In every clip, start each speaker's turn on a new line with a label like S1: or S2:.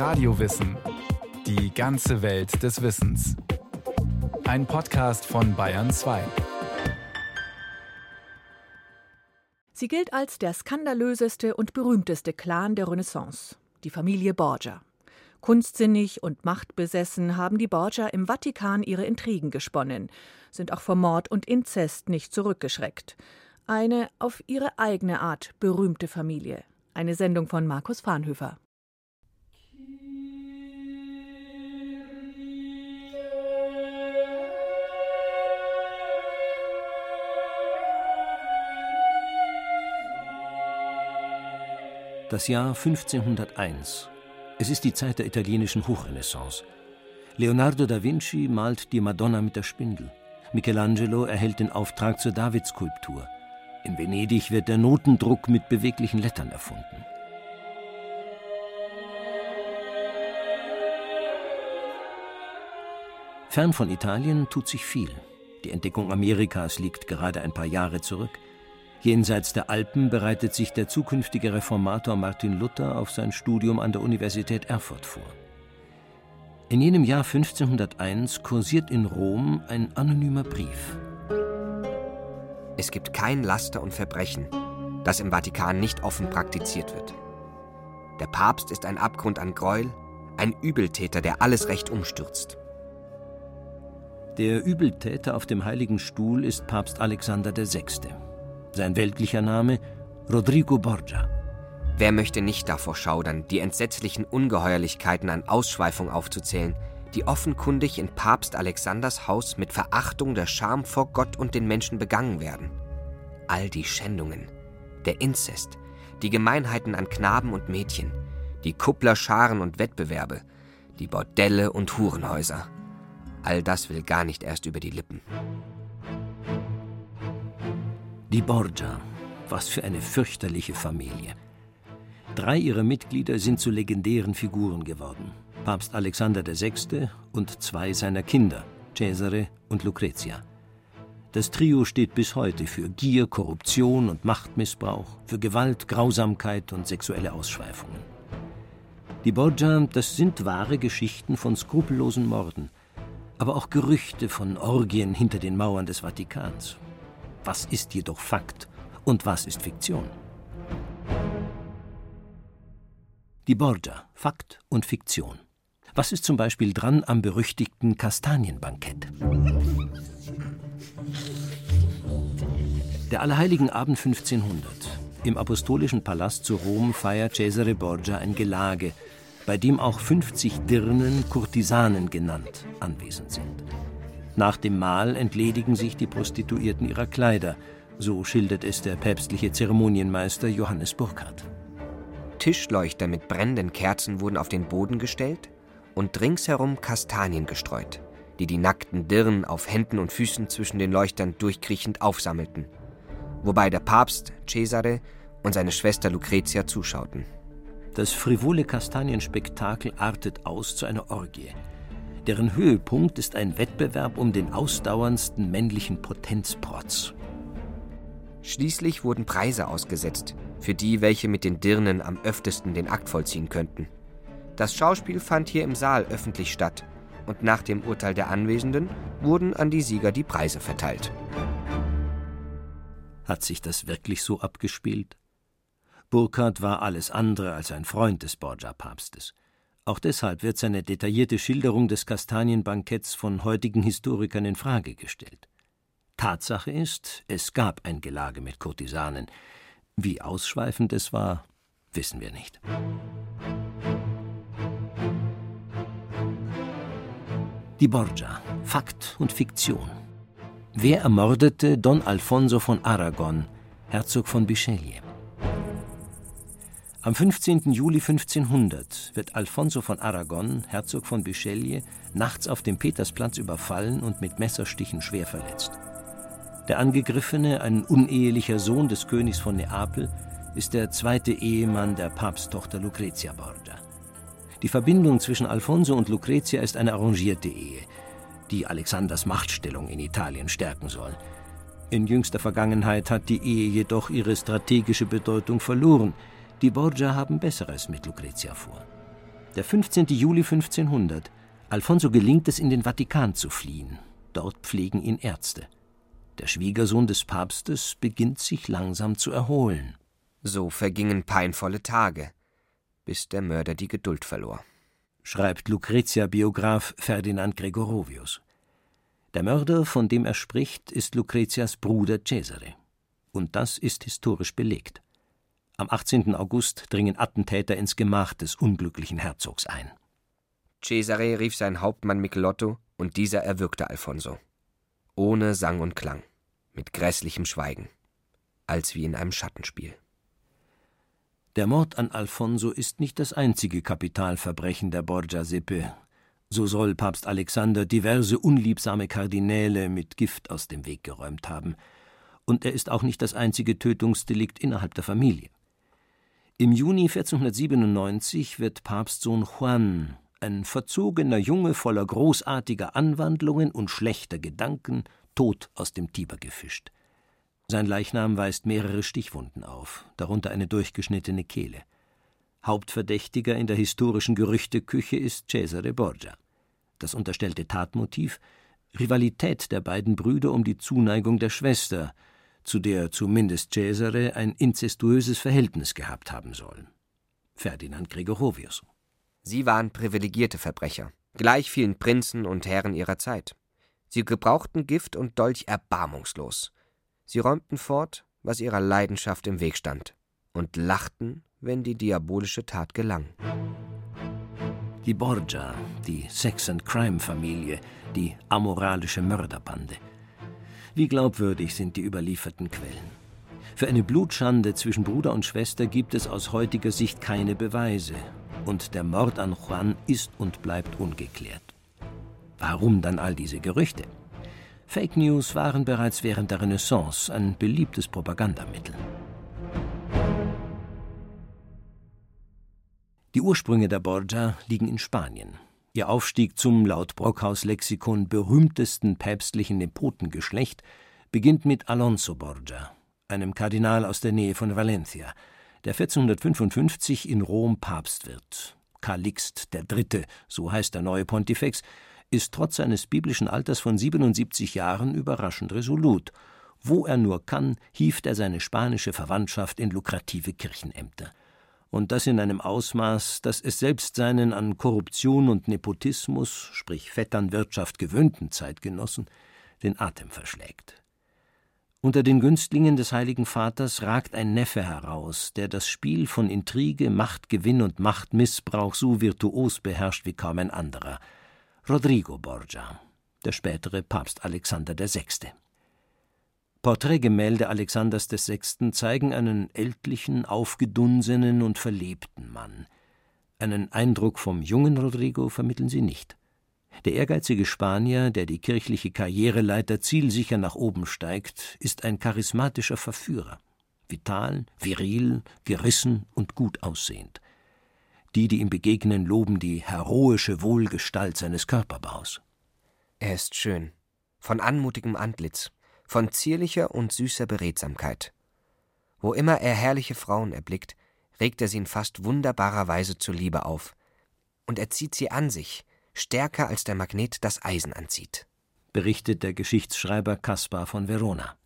S1: Radiowissen. Die ganze Welt des Wissens. Ein Podcast von Bayern 2.
S2: Sie gilt als der skandalöseste und berühmteste Clan der Renaissance, die Familie Borgia. Kunstsinnig und machtbesessen haben die Borgia im Vatikan ihre Intrigen gesponnen, sind auch vor Mord und Inzest nicht zurückgeschreckt. Eine auf ihre eigene Art berühmte Familie. Eine Sendung von Markus Farnhöfer.
S3: Das Jahr 1501. Es ist die Zeit der italienischen Hochrenaissance. Leonardo da Vinci malt die Madonna mit der Spindel. Michelangelo erhält den Auftrag zur Davidskulptur. In Venedig wird der Notendruck mit beweglichen Lettern erfunden. Fern von Italien tut sich viel. Die Entdeckung Amerikas liegt gerade ein paar Jahre zurück. Jenseits der Alpen bereitet sich der zukünftige Reformator Martin Luther auf sein Studium an der Universität Erfurt vor. In jenem Jahr 1501 kursiert in Rom ein anonymer Brief.
S4: Es gibt kein Laster und Verbrechen, das im Vatikan nicht offen praktiziert wird. Der Papst ist ein Abgrund an Gräuel, ein Übeltäter, der alles Recht umstürzt.
S3: Der Übeltäter auf dem Heiligen Stuhl ist Papst Alexander VI. Sein weltlicher Name Rodrigo Borgia.
S4: Wer möchte nicht davor schaudern, die entsetzlichen Ungeheuerlichkeiten an Ausschweifung aufzuzählen, die offenkundig in Papst Alexanders Haus mit Verachtung der Scham vor Gott und den Menschen begangen werden. All die Schändungen, der Inzest, die Gemeinheiten an Knaben und Mädchen, die Kupplerscharen und Wettbewerbe, die Bordelle und Hurenhäuser. All das will gar nicht erst über die Lippen.
S3: Die Borgia, was für eine fürchterliche Familie. Drei ihrer Mitglieder sind zu legendären Figuren geworden. Papst Alexander VI. und zwei seiner Kinder, Cesare und Lucretia. Das Trio steht bis heute für Gier, Korruption und Machtmissbrauch, für Gewalt, Grausamkeit und sexuelle Ausschweifungen. Die Borgia, das sind wahre Geschichten von skrupellosen Morden, aber auch Gerüchte von Orgien hinter den Mauern des Vatikans. Was ist jedoch Fakt und was ist Fiktion? Die Borgia, Fakt und Fiktion. Was ist zum Beispiel dran am berüchtigten Kastanienbankett? Der Allerheiligenabend 1500. Im Apostolischen Palast zu Rom feiert Cesare Borgia ein Gelage, bei dem auch 50 Dirnen, Kurtisanen genannt, anwesend sind. Nach dem Mahl entledigen sich die Prostituierten ihrer Kleider, so schildert es der päpstliche Zeremonienmeister Johannes Burkhardt.
S4: Tischleuchter mit brennenden Kerzen wurden auf den Boden gestellt, und ringsherum Kastanien gestreut, die die nackten Dirnen auf Händen und Füßen zwischen den Leuchtern durchkriechend aufsammelten, wobei der Papst Cesare und seine Schwester Lucretia zuschauten.
S3: Das frivole Kastanienspektakel artet aus zu einer Orgie. Deren Höhepunkt ist ein Wettbewerb um den ausdauerndsten männlichen Potenzprotz.
S4: Schließlich wurden Preise ausgesetzt für die, welche mit den Dirnen am öftesten den Akt vollziehen könnten. Das Schauspiel fand hier im Saal öffentlich statt und nach dem Urteil der Anwesenden wurden an die Sieger die Preise verteilt.
S3: Hat sich das wirklich so abgespielt? Burkhardt war alles andere als ein Freund des Borgia-Papstes. Auch deshalb wird seine detaillierte Schilderung des Kastanienbanketts von heutigen Historikern in Frage gestellt. Tatsache ist, es gab ein Gelage mit Kurtisanen. Wie ausschweifend es war, wissen wir nicht. Die Borgia. Fakt und Fiktion. Wer ermordete Don Alfonso von Aragon, Herzog von Bisceglie? Am 15. Juli 1500 wird Alfonso von Aragon, Herzog von Bisceglie, nachts auf dem Petersplatz überfallen und mit Messerstichen schwer verletzt. Der Angegriffene, ein unehelicher Sohn des Königs von Neapel, ist der zweite Ehemann der Papsttochter Lucretia Borgia. Die Verbindung zwischen Alfonso und Lucretia ist eine arrangierte Ehe, die Alexanders Machtstellung in Italien stärken soll. In jüngster Vergangenheit hat die Ehe jedoch ihre strategische Bedeutung verloren. Die Borgia haben Besseres mit Lucretia vor. Der 15. Juli 1500. Alfonso gelingt es, in den Vatikan zu fliehen. Dort pflegen ihn Ärzte. Der Schwiegersohn des Papstes beginnt sich langsam zu erholen.
S4: So vergingen peinvolle Tage, bis der Mörder die Geduld verlor.
S3: Schreibt Lucretia-Biograf Ferdinand Gregorovius. Der Mörder, von dem er spricht, ist Lucretias Bruder Cesare. Und das ist historisch belegt. Am 18. August dringen Attentäter ins Gemach des unglücklichen Herzogs ein.
S4: Cesare rief seinen Hauptmann Michelotto und dieser erwürgte Alfonso. Ohne Sang und Klang, mit grässlichem Schweigen, als wie in einem Schattenspiel.
S3: Der Mord an Alfonso ist nicht das einzige Kapitalverbrechen der Borgia-Sippe. So soll Papst Alexander diverse unliebsame Kardinäle mit Gift aus dem Weg geräumt haben. Und er ist auch nicht das einzige Tötungsdelikt innerhalb der Familie. Im Juni 1497 wird Papstsohn Juan, ein verzogener Junge voller großartiger Anwandlungen und schlechter Gedanken, tot aus dem Tiber gefischt. Sein Leichnam weist mehrere Stichwunden auf, darunter eine durchgeschnittene Kehle. Hauptverdächtiger in der historischen Gerüchteküche ist Cesare Borgia. Das unterstellte Tatmotiv Rivalität der beiden Brüder um die Zuneigung der Schwester, zu der zumindest Cesare ein inzestuöses Verhältnis gehabt haben soll. Ferdinand Gregorovius.
S4: Sie waren privilegierte Verbrecher, gleich vielen Prinzen und Herren ihrer Zeit. Sie gebrauchten Gift und Dolch erbarmungslos. Sie räumten fort, was ihrer Leidenschaft im Weg stand, und lachten, wenn die diabolische Tat gelang.
S3: Die Borgia, die Sex-and-Crime-Familie, die amoralische Mörderbande – wie glaubwürdig sind die überlieferten Quellen? Für eine Blutschande zwischen Bruder und Schwester gibt es aus heutiger Sicht keine Beweise. Und der Mord an Juan ist und bleibt ungeklärt. Warum dann all diese Gerüchte? Fake News waren bereits während der Renaissance ein beliebtes Propagandamittel. Die Ursprünge der Borgia liegen in Spanien. Ihr Aufstieg zum laut Brockhaus-Lexikon berühmtesten päpstlichen Nepotengeschlecht beginnt mit Alonso Borgia, einem Kardinal aus der Nähe von Valencia, der 1455 in Rom Papst wird. Calixt III., so heißt der neue Pontifex, ist trotz seines biblischen Alters von 77 Jahren überraschend resolut. Wo er nur kann, hieft er seine spanische Verwandtschaft in lukrative Kirchenämter und das in einem Ausmaß, dass es selbst seinen an Korruption und Nepotismus, sprich Vetternwirtschaft gewöhnten Zeitgenossen, den Atem verschlägt. Unter den Günstlingen des Heiligen Vaters ragt ein Neffe heraus, der das Spiel von Intrige, Machtgewinn und Machtmissbrauch so virtuos beherrscht wie kaum ein anderer. Rodrigo Borgia, der spätere Papst Alexander VI. Porträtgemälde Alexanders VI. zeigen einen ältlichen, aufgedunsenen und verlebten Mann. Einen Eindruck vom jungen Rodrigo vermitteln sie nicht. Der ehrgeizige Spanier, der die kirchliche Karriereleiter zielsicher nach oben steigt, ist ein charismatischer Verführer. Vital, viril, gerissen und gut aussehend. Die, die ihm begegnen, loben die heroische Wohlgestalt seines Körperbaus.
S4: Er ist schön, von anmutigem Antlitz, von zierlicher und süßer Beredsamkeit. Wo immer er herrliche Frauen erblickt, regt er sie in fast wunderbarer Weise zur Liebe auf, und er zieht sie an sich, stärker als der Magnet das Eisen anzieht,
S3: berichtet der Geschichtsschreiber Caspar von Verona.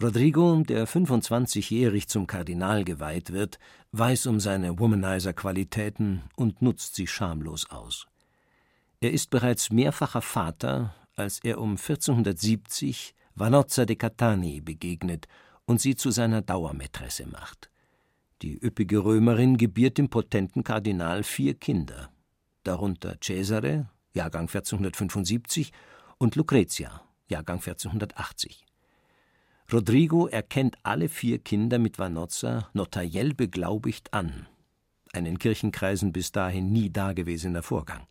S3: Rodrigo, der 25-jährig zum Kardinal geweiht wird, weiß um seine Womanizer-Qualitäten und nutzt sie schamlos aus. Er ist bereits mehrfacher Vater, als er um 1470 Vanozza de Catani begegnet und sie zu seiner Dauermätresse macht. Die üppige Römerin gebiert dem potenten Kardinal vier Kinder, darunter Cesare, Jahrgang 1475, und Lucretia, Jahrgang 1480. Rodrigo erkennt alle vier Kinder mit Vanozza notariell beglaubigt an. Ein in Kirchenkreisen bis dahin nie dagewesener Vorgang.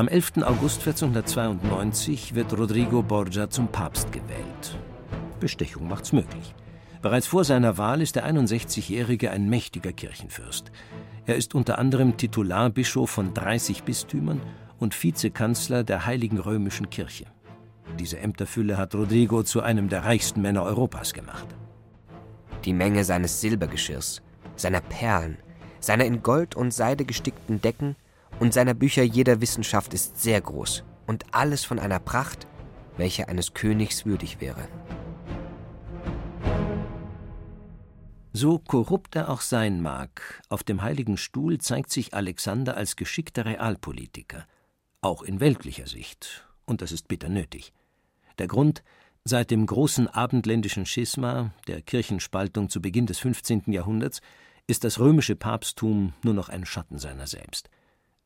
S3: Am 11. August 1492 wird Rodrigo Borgia zum Papst gewählt. Bestechung macht's möglich. Bereits vor seiner Wahl ist der 61-Jährige ein mächtiger Kirchenfürst. Er ist unter anderem Titularbischof von 30 Bistümern und Vizekanzler der Heiligen Römischen Kirche. Diese Ämterfülle hat Rodrigo zu einem der reichsten Männer Europas gemacht.
S4: Die Menge seines Silbergeschirrs, seiner Perlen, seiner in Gold und Seide gestickten Decken und seiner Bücher jeder Wissenschaft ist sehr groß und alles von einer Pracht, welche eines Königs würdig wäre.
S3: So korrupt er auch sein mag, auf dem heiligen Stuhl zeigt sich Alexander als geschickter Realpolitiker, auch in weltlicher Sicht, und das ist bitter nötig. Der Grund, seit dem großen abendländischen Schisma, der Kirchenspaltung zu Beginn des 15. Jahrhunderts, ist das römische Papsttum nur noch ein Schatten seiner selbst.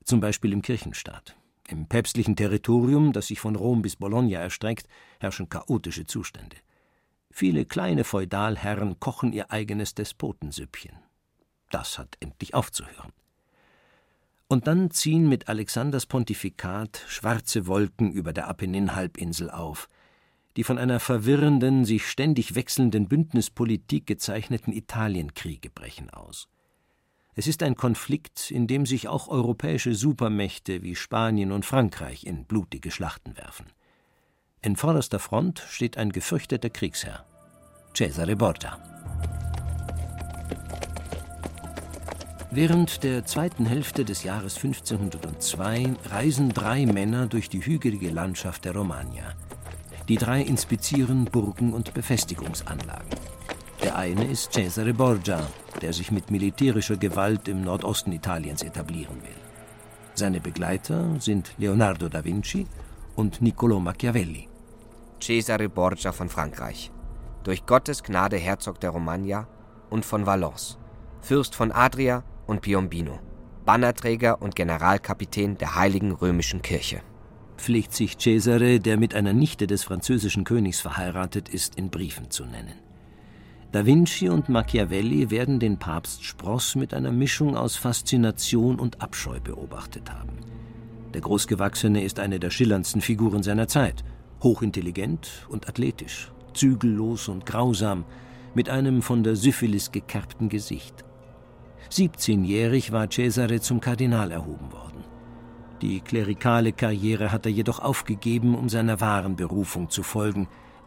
S3: Zum Beispiel im Kirchenstaat. Im päpstlichen Territorium, das sich von Rom bis Bologna erstreckt, herrschen chaotische Zustände. Viele kleine Feudalherren kochen ihr eigenes Despotensüppchen. Das hat endlich aufzuhören. Und dann ziehen mit Alexanders Pontifikat schwarze Wolken über der Apenninhalbinsel auf, die von einer verwirrenden, sich ständig wechselnden Bündnispolitik gezeichneten Italienkriege brechen aus. Es ist ein Konflikt, in dem sich auch europäische Supermächte wie Spanien und Frankreich in blutige Schlachten werfen. In vorderster Front steht ein gefürchteter Kriegsherr, Cesare Borgia. Während der zweiten Hälfte des Jahres 1502 reisen drei Männer durch die hügelige Landschaft der Romagna. Die drei inspizieren Burgen und Befestigungsanlagen. Der eine ist Cesare Borgia, der sich mit militärischer Gewalt im Nordosten Italiens etablieren will. Seine Begleiter sind Leonardo da Vinci und Niccolò Machiavelli.
S4: Cesare Borgia von Frankreich, durch Gottes Gnade Herzog der Romagna und von Valence, Fürst von Adria und Piombino, Bannerträger und Generalkapitän der Heiligen Römischen Kirche.
S3: Pflegt sich Cesare, der mit einer Nichte des französischen Königs verheiratet ist, in Briefen zu nennen. Da Vinci und Machiavelli werden den Papst Spross mit einer Mischung aus Faszination und Abscheu beobachtet haben. Der Großgewachsene ist eine der schillerndsten Figuren seiner Zeit – hochintelligent und athletisch, zügellos und grausam, mit einem von der Syphilis gekerbten Gesicht. 17-jährig war Cesare zum Kardinal erhoben worden. Die klerikale Karriere hat er jedoch aufgegeben, um seiner wahren Berufung zu folgen,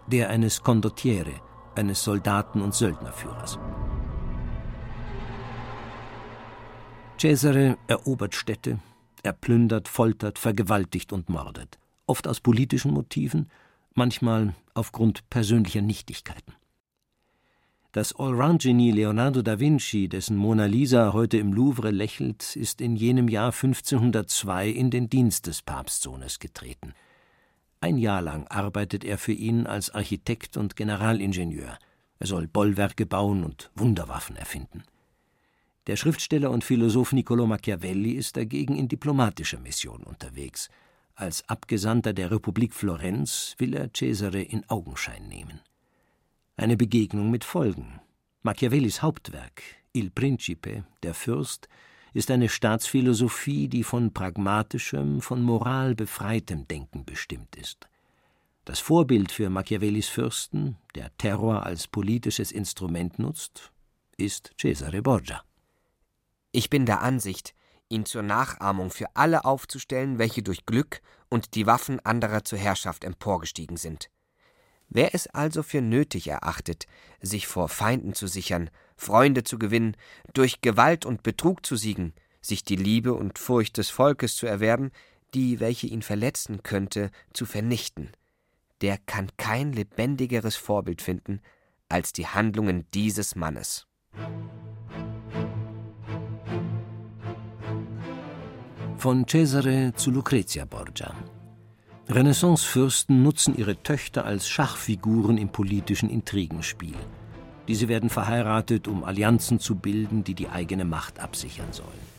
S3: der eines Condottiere, eines Soldaten- und Söldnerführers. Cesare erobert Städte, er plündert, foltert, vergewaltigt und mordet oft aus politischen Motiven, manchmal aufgrund persönlicher Nichtigkeiten. Das Allround-Genie Leonardo da Vinci, dessen Mona Lisa heute im Louvre lächelt, ist in jenem Jahr 1502 in den Dienst des Papstsohnes getreten. Ein Jahr lang arbeitet er für ihn als Architekt und Generalingenieur. Er soll Bollwerke bauen und Wunderwaffen erfinden. Der Schriftsteller und Philosoph Niccolò Machiavelli ist dagegen in diplomatischer Mission unterwegs – als Abgesandter der Republik Florenz will er Cesare in Augenschein nehmen. Eine Begegnung mit Folgen. Machiavellis Hauptwerk, Il Principe, der Fürst, ist eine Staatsphilosophie, die von pragmatischem, von Moral befreitem Denken bestimmt ist. Das Vorbild für Machiavellis Fürsten, der Terror als politisches Instrument nutzt, ist Cesare Borgia.
S4: Ich bin der Ansicht, ihn zur Nachahmung für alle aufzustellen, welche durch Glück und die Waffen anderer zur Herrschaft emporgestiegen sind. Wer es also für nötig erachtet, sich vor Feinden zu sichern, Freunde zu gewinnen, durch Gewalt und Betrug zu siegen, sich die Liebe und Furcht des Volkes zu erwerben, die, welche ihn verletzen könnte, zu vernichten, der kann kein lebendigeres Vorbild finden als die Handlungen dieses Mannes.
S3: Von Cesare zu Lucrezia Borgia. Renaissance-Fürsten nutzen ihre Töchter als Schachfiguren im politischen Intrigenspiel. Diese werden verheiratet, um Allianzen zu bilden, die die eigene Macht absichern sollen.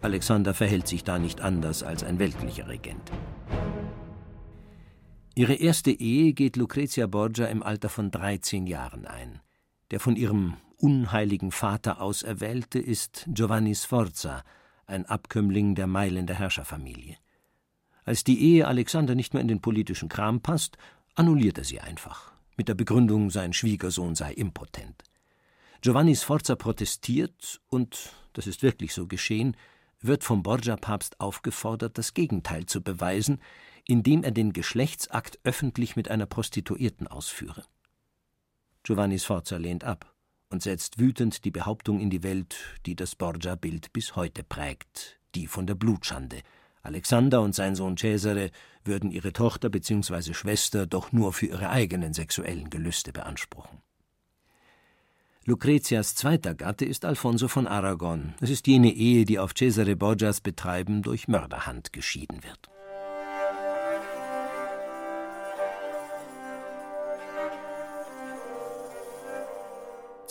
S3: Alexander verhält sich da nicht anders als ein weltlicher Regent. Ihre erste Ehe geht Lucrezia Borgia im Alter von 13 Jahren ein. Der von ihrem unheiligen Vater auserwählte ist Giovanni Sforza, ein Abkömmling der Mailänder Herrscherfamilie. Als die Ehe Alexander nicht mehr in den politischen Kram passt, annulliert er sie einfach, mit der Begründung, sein Schwiegersohn sei impotent. Giovanni Sforza protestiert und, das ist wirklich so geschehen, wird vom Borgia-Papst aufgefordert, das Gegenteil zu beweisen, indem er den Geschlechtsakt öffentlich mit einer Prostituierten ausführe. Giovanni Sforza lehnt ab und setzt wütend die Behauptung in die Welt, die das Borgia-Bild bis heute prägt, die von der Blutschande. Alexander und sein Sohn Cesare würden ihre Tochter bzw. Schwester doch nur für ihre eigenen sexuellen Gelüste beanspruchen. Lucretias zweiter Gatte ist Alfonso von Aragon. Es ist jene Ehe, die auf Cesare Borgias Betreiben durch Mörderhand geschieden wird.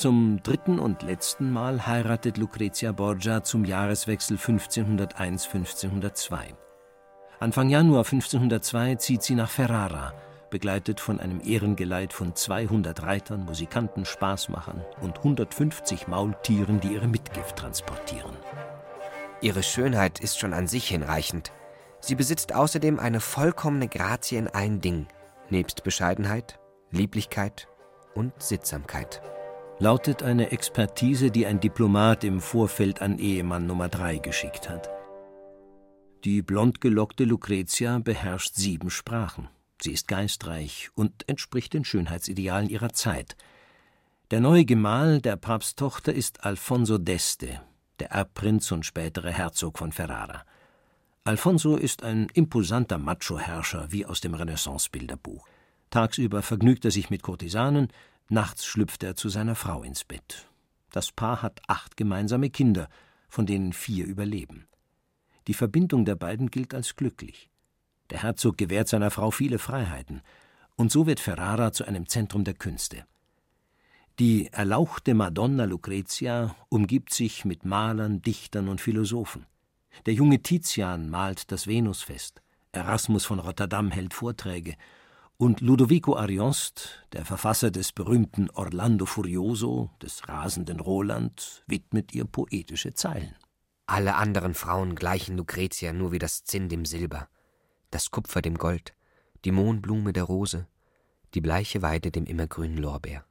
S3: Zum dritten und letzten Mal heiratet Lucrezia Borgia zum Jahreswechsel 1501-1502. Anfang Januar 1502 zieht sie nach Ferrara, begleitet von einem Ehrengeleit von 200 Reitern, Musikanten, Spaßmachern und 150 Maultieren, die ihre Mitgift transportieren.
S4: Ihre Schönheit ist schon an sich hinreichend. Sie besitzt außerdem eine vollkommene Grazie in allen Dingen, nebst Bescheidenheit, Lieblichkeit und Sittsamkeit.
S3: Lautet eine Expertise, die ein Diplomat im Vorfeld an Ehemann Nummer 3 geschickt hat. Die blondgelockte Lucretia beherrscht sieben Sprachen. Sie ist geistreich und entspricht den Schönheitsidealen ihrer Zeit. Der neue Gemahl der Papsttochter ist Alfonso d'Este, der Erbprinz und spätere Herzog von Ferrara. Alfonso ist ein imposanter Macho-Herrscher wie aus dem Renaissance-Bilderbuch. Tagsüber vergnügt er sich mit Kurtisanen, nachts schlüpft er zu seiner Frau ins Bett. Das Paar hat acht gemeinsame Kinder, von denen vier überleben. Die Verbindung der beiden gilt als glücklich. Der Herzog gewährt seiner Frau viele Freiheiten, und so wird Ferrara zu einem Zentrum der Künste. Die erlauchte Madonna Lucretia umgibt sich mit Malern, Dichtern und Philosophen. Der junge Tizian malt das Venusfest, Erasmus von Rotterdam hält Vorträge, und Ludovico Ariost, der Verfasser des berühmten Orlando Furioso, des rasenden Roland, widmet ihr poetische Zeilen.
S4: Alle anderen Frauen gleichen Lucretia nur wie das Zinn dem Silber das Kupfer dem Gold, die Mohnblume der Rose, die bleiche Weide dem immergrünen Lorbeer.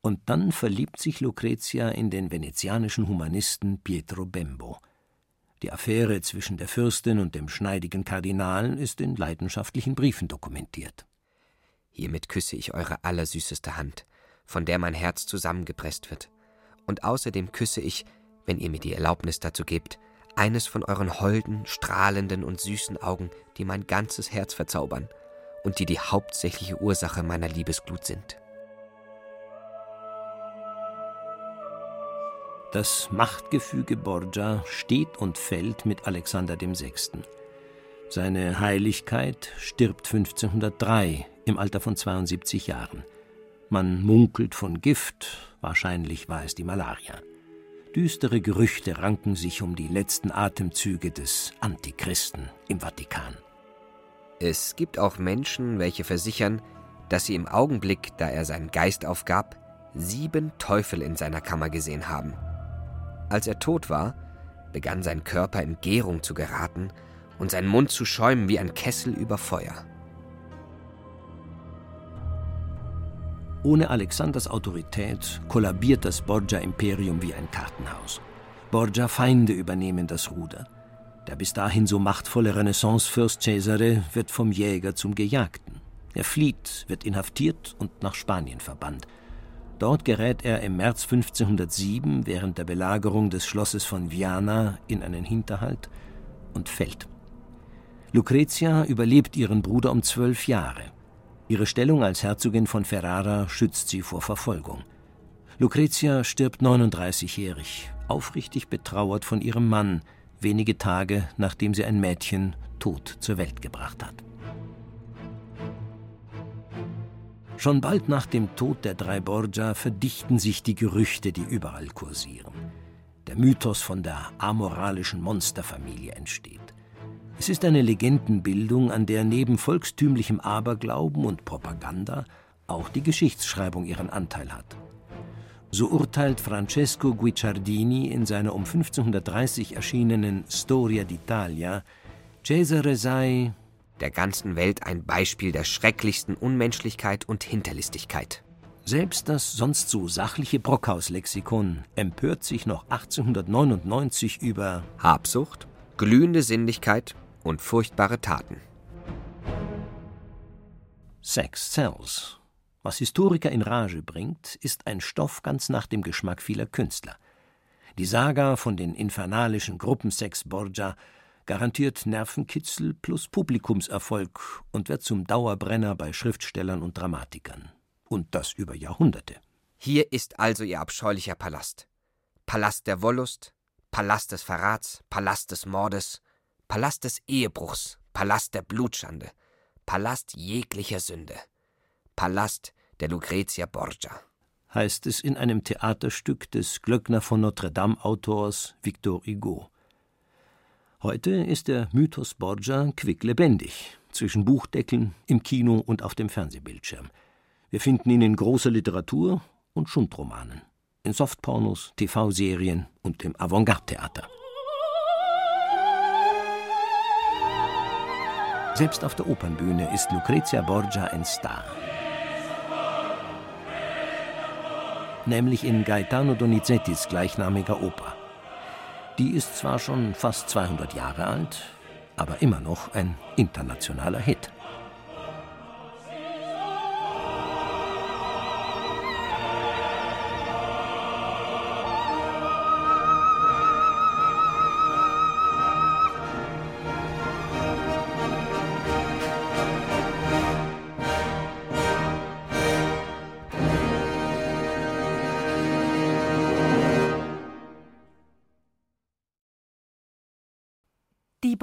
S3: Und dann verliebt sich Lucretia in den venezianischen Humanisten Pietro Bembo. Die Affäre zwischen der Fürstin und dem schneidigen Kardinal ist in leidenschaftlichen Briefen dokumentiert.
S4: Hiermit küsse ich eure allersüßeste Hand, von der mein Herz zusammengepresst wird. Und außerdem küsse ich, wenn ihr mir die Erlaubnis dazu gebt, eines von euren holden, strahlenden und süßen Augen, die mein ganzes Herz verzaubern und die die hauptsächliche Ursache meiner Liebesglut sind.
S3: Das Machtgefüge Borgia steht und fällt mit Alexander VI. Seine Heiligkeit stirbt 1503 im Alter von 72 Jahren. Man munkelt von Gift, wahrscheinlich war es die Malaria. Düstere Gerüchte ranken sich um die letzten Atemzüge des Antichristen im Vatikan.
S4: Es gibt auch Menschen, welche versichern, dass sie im Augenblick, da er seinen Geist aufgab, sieben Teufel in seiner Kammer gesehen haben. Als er tot war, begann sein Körper in Gärung zu geraten und sein Mund zu schäumen wie ein Kessel über Feuer.
S3: Ohne Alexanders Autorität kollabiert das Borgia-Imperium wie ein Kartenhaus. Borgia-Feinde übernehmen das Ruder. Der bis dahin so machtvolle Renaissancefürst Cesare wird vom Jäger zum Gejagten. Er flieht, wird inhaftiert und nach Spanien verbannt. Dort gerät er im März 1507 während der Belagerung des Schlosses von Viana in einen Hinterhalt und fällt. Lucretia überlebt ihren Bruder um zwölf Jahre. Ihre Stellung als Herzogin von Ferrara schützt sie vor Verfolgung. Lucretia stirbt 39-jährig, aufrichtig betrauert von ihrem Mann, wenige Tage nachdem sie ein Mädchen tot zur Welt gebracht hat. Schon bald nach dem Tod der drei Borgia verdichten sich die Gerüchte, die überall kursieren. Der Mythos von der amoralischen Monsterfamilie entsteht. Es ist eine Legendenbildung, an der neben volkstümlichem Aberglauben und Propaganda auch die Geschichtsschreibung ihren Anteil hat. So urteilt Francesco Guicciardini in seiner um 1530 erschienenen Storia d'Italia, Cesare sei
S4: der ganzen Welt ein Beispiel der schrecklichsten Unmenschlichkeit und Hinterlistigkeit.
S3: Selbst das sonst so sachliche Brockhaus-Lexikon empört sich noch 1899 über
S4: Habsucht, glühende Sinnlichkeit und furchtbare Taten.
S3: Sex sells. Was Historiker in Rage bringt, ist ein Stoff ganz nach dem Geschmack vieler Künstler. Die Saga von den infernalischen Gruppensex Borgia garantiert Nervenkitzel plus Publikumserfolg und wird zum Dauerbrenner bei Schriftstellern und Dramatikern. Und das über Jahrhunderte.
S4: Hier ist also ihr abscheulicher Palast. Palast der Wollust, Palast des Verrats, Palast des Mordes, Palast des Ehebruchs, Palast der Blutschande, Palast jeglicher Sünde, Palast der Lucretia Borgia.
S3: Heißt es in einem Theaterstück des Glöckner von Notre Dame Autors Victor Hugo. Heute ist der Mythos Borgia quicklebendig, zwischen Buchdeckeln, im Kino und auf dem Fernsehbildschirm. Wir finden ihn in großer Literatur und Schundromanen in Softpornos, TV-Serien und im Avantgarde-Theater. Selbst auf der Opernbühne ist Lucrezia Borgia ein Star. Nämlich in Gaetano Donizettis gleichnamiger Oper. Die ist zwar schon fast 200 Jahre alt, aber immer noch ein internationaler Hit.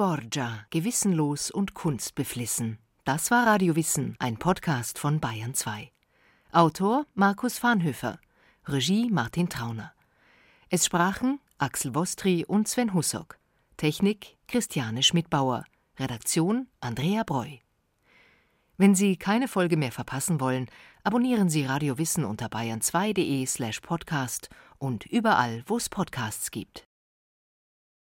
S2: Borgia, gewissenlos und kunstbeflissen. Das war Radio Wissen, ein Podcast von Bayern 2. Autor Markus Farnhöfer, Regie Martin Trauner. Es sprachen Axel Wostri und Sven Hussock. Technik Christiane Schmidbauer. Redaktion Andrea Breu. Wenn Sie keine Folge mehr verpassen wollen, abonnieren Sie Radio Wissen unter bayern2.de slash podcast und überall, wo es Podcasts gibt.